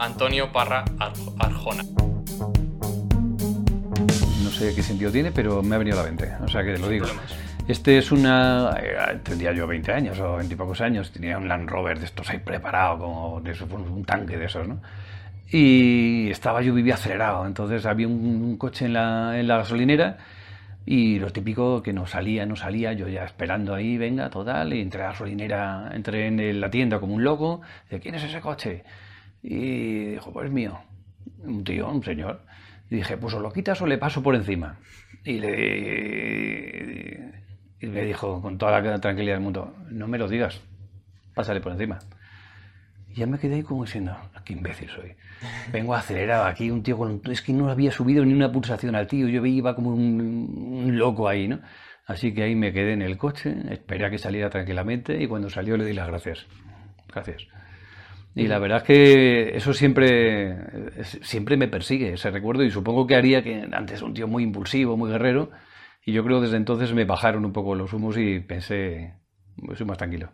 Antonio Parra Arjona. No sé qué sentido tiene, pero me ha venido a la mente, o sea que lo digo. Este es una. Eh, tendría yo 20 años o 20 y pocos años. Tenía un Land Rover de estos ahí preparado, como de un tanque de esos, ¿no? Y estaba yo, vivía acelerado. Entonces había un, coche en la, en la, gasolinera y lo típico que no salía, no salía. Yo ya esperando ahí, venga, total. Y entré a la gasolinera, entré en la tienda como un loco. De ¿quién es ese coche? Y dijo, pues mío. Un tío, un señor. Y dije, pues o lo quitas o le paso por encima. Y le y me dijo con toda la tranquilidad del mundo, no me lo digas, pásale por encima. Y ya me quedé ahí como diciendo, qué imbécil soy. Vengo acelerado aquí, un tío con... Es que no había subido ni una pulsación al tío, yo iba como un, loco ahí, ¿no? Así que ahí me quedé en el coche, esperé a que saliera tranquilamente y cuando salió le di las gracias. Gracias. Y la verdad es que eso siempre, siempre me persigue, ese recuerdo, y supongo que haría que antes un tío muy impulsivo, muy guerrero, y yo creo que desde entonces me bajaron un poco los humos y pensé, pues soy más tranquilo.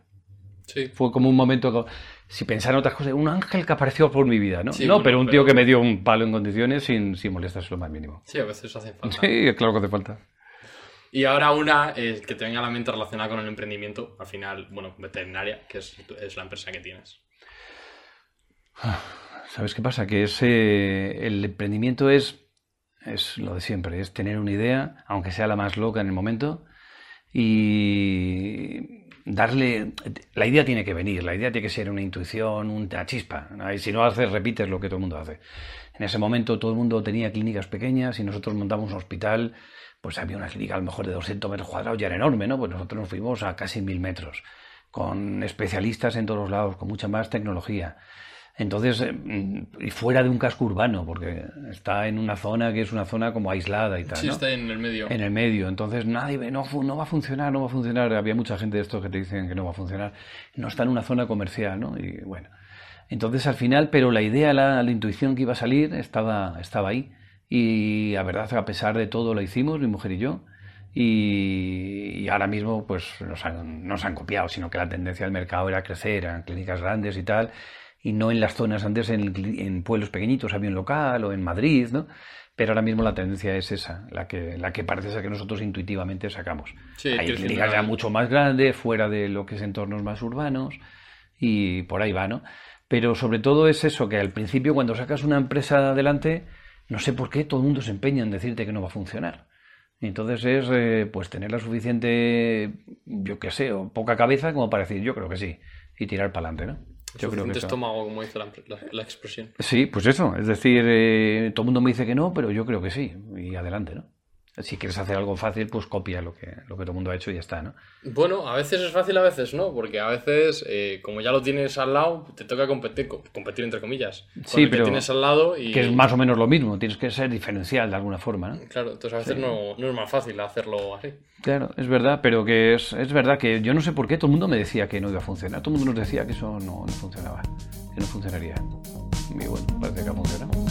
Sí. Fue como un momento, si pensara en otras cosas, un ángel que apareció por mi vida, ¿no? no, pero un tío que me dio un palo en condiciones sin, sin molestarse lo más mínimo. Sí, a veces hace falta. Sí, claro que hace falta. Y ahora una eh, que te venga a la mente relacionada con el emprendimiento, al final, bueno, veterinaria, que es, es la empresa que tienes. ¿Sabes qué pasa? Que ese, el emprendimiento es es lo de siempre, es tener una idea, aunque sea la más loca en el momento, y darle... La idea tiene que venir, la idea tiene que ser una intuición, una chispa. Y si no haces, repites lo que todo el mundo hace. En ese momento todo el mundo tenía clínicas pequeñas y nosotros montamos un hospital, pues había una clínica a lo mejor de 200 metros cuadrados, ya era enorme, ¿no? Pues nosotros nos fuimos a casi mil metros, con especialistas en todos lados, con mucha más tecnología. Entonces, eh, y fuera de un casco urbano, porque está en una zona que es una zona como aislada y tal. Sí, está en el medio. En el medio. Entonces, nadie ve, no, no va a funcionar, no va a funcionar. Había mucha gente de estos que te dicen que no va a funcionar. No está en una zona comercial, ¿no? Y bueno. Entonces, al final, pero la idea, la, intuición que iba a salir estaba, estaba ahí. Y la verdad, a pesar de todo, lo hicimos, mi mujer y yo. Y, ahora mismo, pues, nos han, nos han copiado, sino que la tendencia del mercado era crecer, eran clínicas grandes y tal y no en las zonas antes en, pueblos pequeñitos había un local o en Madrid, ¿no? Pero ahora mismo la tendencia es esa, la que, la que parece ser que nosotros intuitivamente sacamos. Hay clínicas ya mucho más grandes, fuera de lo que es entornos más urbanos, y por ahí va, ¿no? Pero sobre todo es eso, que al principio cuando sacas una empresa adelante, no sé por qué todo el mundo se empeña en decirte que no va a funcionar. Entonces es eh, pues tener la suficiente, yo qué sé, o poca cabeza como para decir yo creo que sí, y tirar para adelante, ¿no? Yo creo que estómago, como dice la, expresión. Sí, pues eso. Es decir, eh, todo el mundo me dice que no, pero yo creo que sí. Y adelante, ¿no? Si quieres hacer algo fácil, pues copia lo que, lo que todo el mundo ha hecho y ya está, ¿no? Bueno, a veces es fácil, a veces no, porque a veces, eh, como ya lo tienes al lado, te toca competir, competir entre comillas. sí, pero tienes al lado y... Que es más o menos lo mismo, tienes que ser diferencial de alguna forma, ¿no? Claro, entonces a veces no, no, es más fácil hacerlo así. Claro, es verdad, pero que es, es verdad que yo no sé por qué todo el mundo me decía que no iba a funcionar, todo el mundo nos decía que eso no, no funcionaba, que no funcionaría. Y bueno, parece que ha funcionado.